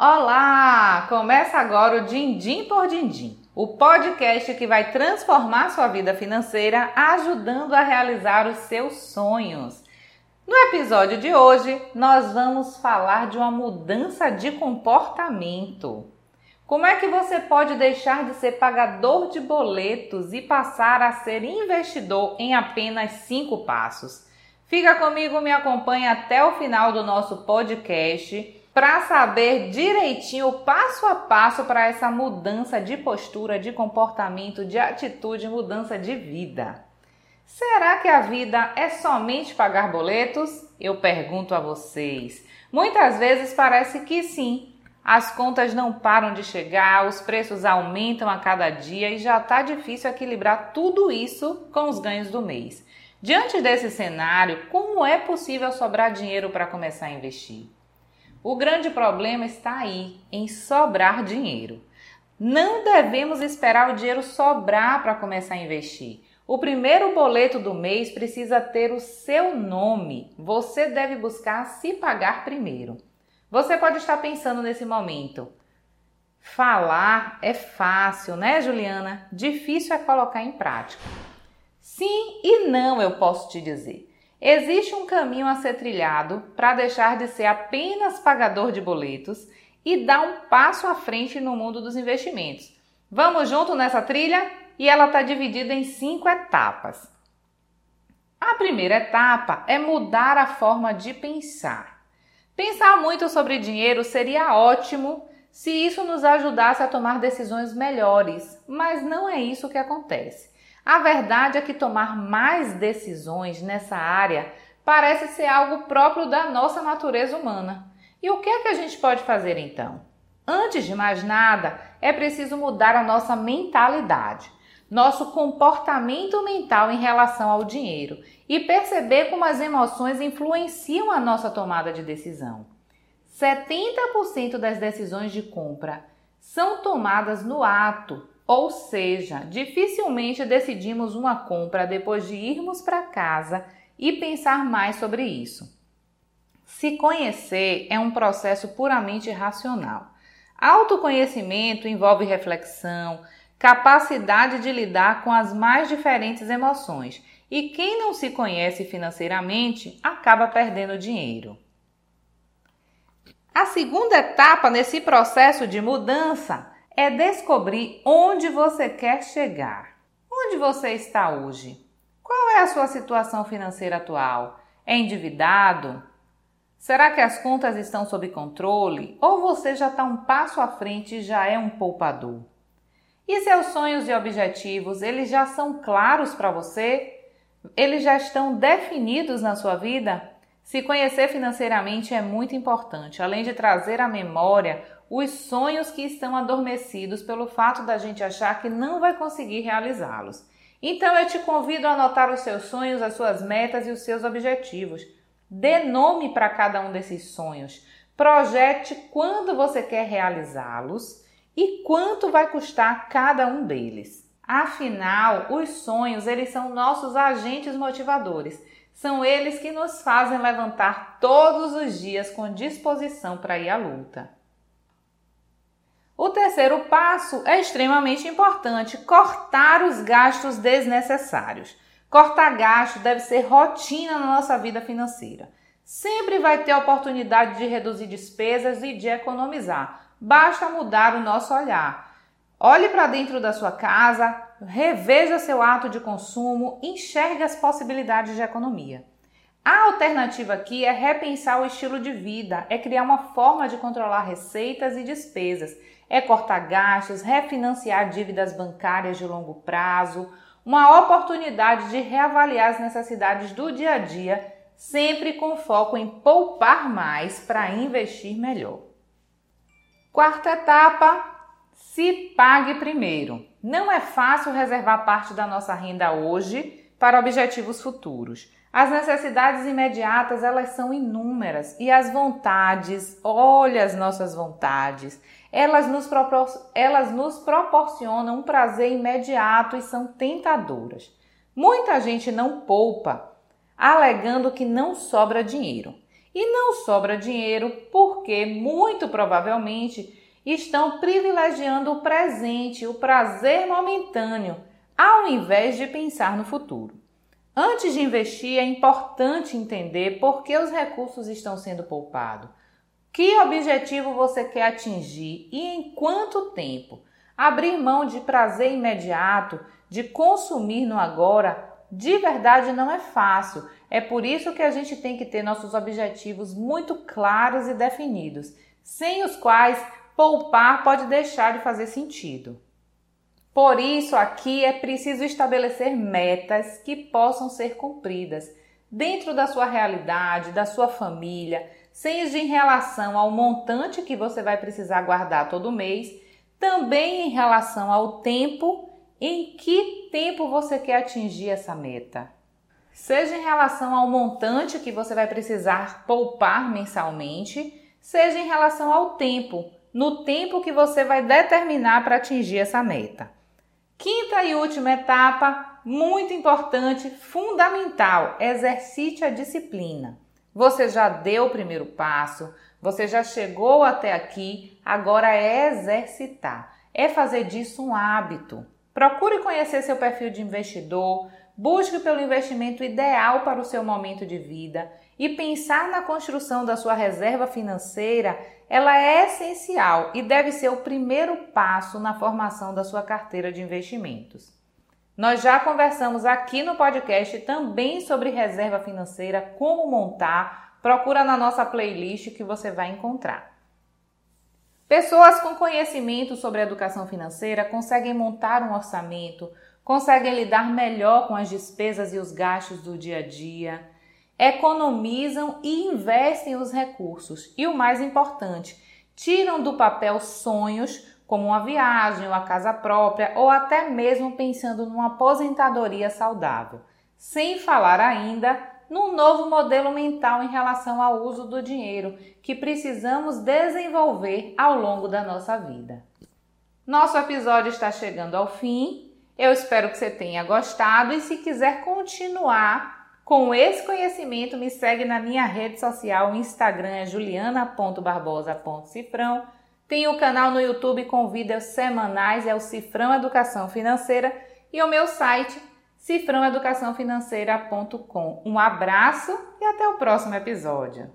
Olá! Começa agora o Dindim por Dindim, o podcast que vai transformar sua vida financeira ajudando a realizar os seus sonhos. No episódio de hoje, nós vamos falar de uma mudança de comportamento. Como é que você pode deixar de ser pagador de boletos e passar a ser investidor em apenas cinco passos? Fica comigo, me acompanha até o final do nosso podcast para saber direitinho passo a passo para essa mudança de postura, de comportamento, de atitude, mudança de vida. Será que a vida é somente pagar boletos? Eu pergunto a vocês. Muitas vezes parece que sim. As contas não param de chegar, os preços aumentam a cada dia e já está difícil equilibrar tudo isso com os ganhos do mês. Diante desse cenário, como é possível sobrar dinheiro para começar a investir? O grande problema está aí, em sobrar dinheiro. Não devemos esperar o dinheiro sobrar para começar a investir. O primeiro boleto do mês precisa ter o seu nome. Você deve buscar se pagar primeiro. Você pode estar pensando nesse momento: falar é fácil, né, Juliana? Difícil é colocar em prática. Sim e não, eu posso te dizer. Existe um caminho a ser trilhado para deixar de ser apenas pagador de boletos e dar um passo à frente no mundo dos investimentos. Vamos junto nessa trilha? E ela está dividida em cinco etapas. A primeira etapa é mudar a forma de pensar. Pensar muito sobre dinheiro seria ótimo se isso nos ajudasse a tomar decisões melhores, mas não é isso que acontece. A verdade é que tomar mais decisões nessa área parece ser algo próprio da nossa natureza humana. E o que é que a gente pode fazer então? Antes de mais nada, é preciso mudar a nossa mentalidade, nosso comportamento mental em relação ao dinheiro e perceber como as emoções influenciam a nossa tomada de decisão. 70% das decisões de compra são tomadas no ato ou seja, dificilmente decidimos uma compra depois de irmos para casa e pensar mais sobre isso. Se conhecer é um processo puramente racional. Autoconhecimento envolve reflexão, capacidade de lidar com as mais diferentes emoções, e quem não se conhece financeiramente acaba perdendo dinheiro. A segunda etapa nesse processo de mudança é descobrir onde você quer chegar. Onde você está hoje? Qual é a sua situação financeira atual? É endividado? Será que as contas estão sob controle? Ou você já está um passo à frente e já é um poupador? E seus sonhos e objetivos, eles já são claros para você? Eles já estão definidos na sua vida? Se conhecer financeiramente é muito importante, além de trazer à memória os sonhos que estão adormecidos pelo fato da gente achar que não vai conseguir realizá-los. Então eu te convido a anotar os seus sonhos, as suas metas e os seus objetivos. Dê nome para cada um desses sonhos. Projete quando você quer realizá-los e quanto vai custar cada um deles. Afinal, os sonhos, eles são nossos agentes motivadores. São eles que nos fazem levantar todos os dias com disposição para ir à luta. O terceiro passo é extremamente importante: cortar os gastos desnecessários. Cortar gastos deve ser rotina na nossa vida financeira. Sempre vai ter oportunidade de reduzir despesas e de economizar. Basta mudar o nosso olhar. Olhe para dentro da sua casa, reveja seu ato de consumo, enxergue as possibilidades de economia. A alternativa aqui é repensar o estilo de vida, é criar uma forma de controlar receitas e despesas é cortar gastos, refinanciar dívidas bancárias de longo prazo, uma oportunidade de reavaliar as necessidades do dia a dia, sempre com foco em poupar mais para investir melhor. Quarta etapa: se pague primeiro. Não é fácil reservar parte da nossa renda hoje para objetivos futuros. As necessidades imediatas, elas são inúmeras e as vontades, olha as nossas vontades, elas nos, propor elas nos proporcionam um prazer imediato e são tentadoras. Muita gente não poupa, alegando que não sobra dinheiro. E não sobra dinheiro porque, muito provavelmente, estão privilegiando o presente, o prazer momentâneo, ao invés de pensar no futuro. Antes de investir, é importante entender por que os recursos estão sendo poupados. Que objetivo você quer atingir e em quanto tempo? Abrir mão de prazer imediato, de consumir no agora, de verdade não é fácil. É por isso que a gente tem que ter nossos objetivos muito claros e definidos, sem os quais poupar pode deixar de fazer sentido. Por isso, aqui é preciso estabelecer metas que possam ser cumpridas dentro da sua realidade, da sua família, seja em relação ao montante que você vai precisar guardar todo mês, também em relação ao tempo, em que tempo você quer atingir essa meta. Seja em relação ao montante que você vai precisar poupar mensalmente, seja em relação ao tempo, no tempo que você vai determinar para atingir essa meta. Quinta e última etapa, muito importante, fundamental: exercite a disciplina. Você já deu o primeiro passo, você já chegou até aqui, agora é exercitar, é fazer disso um hábito. Procure conhecer seu perfil de investidor, busque pelo investimento ideal para o seu momento de vida e pensar na construção da sua reserva financeira ela é essencial e deve ser o primeiro passo na formação da sua carteira de investimentos. Nós já conversamos aqui no podcast também sobre reserva financeira, como montar. Procura na nossa playlist que você vai encontrar. Pessoas com conhecimento sobre educação financeira conseguem montar um orçamento, conseguem lidar melhor com as despesas e os gastos do dia a dia economizam e investem os recursos. E o mais importante, tiram do papel sonhos como uma viagem, uma casa própria ou até mesmo pensando numa aposentadoria saudável. Sem falar ainda num novo modelo mental em relação ao uso do dinheiro que precisamos desenvolver ao longo da nossa vida. Nosso episódio está chegando ao fim. Eu espero que você tenha gostado e se quiser continuar com esse conhecimento, me segue na minha rede social, o Instagram é juliana.barbosa.cifrão. Tem o canal no YouTube com vídeos semanais, é o Cifrão Educação Financeira e o meu site cifrãoeducaçãofinanceira.com. Um abraço e até o próximo episódio.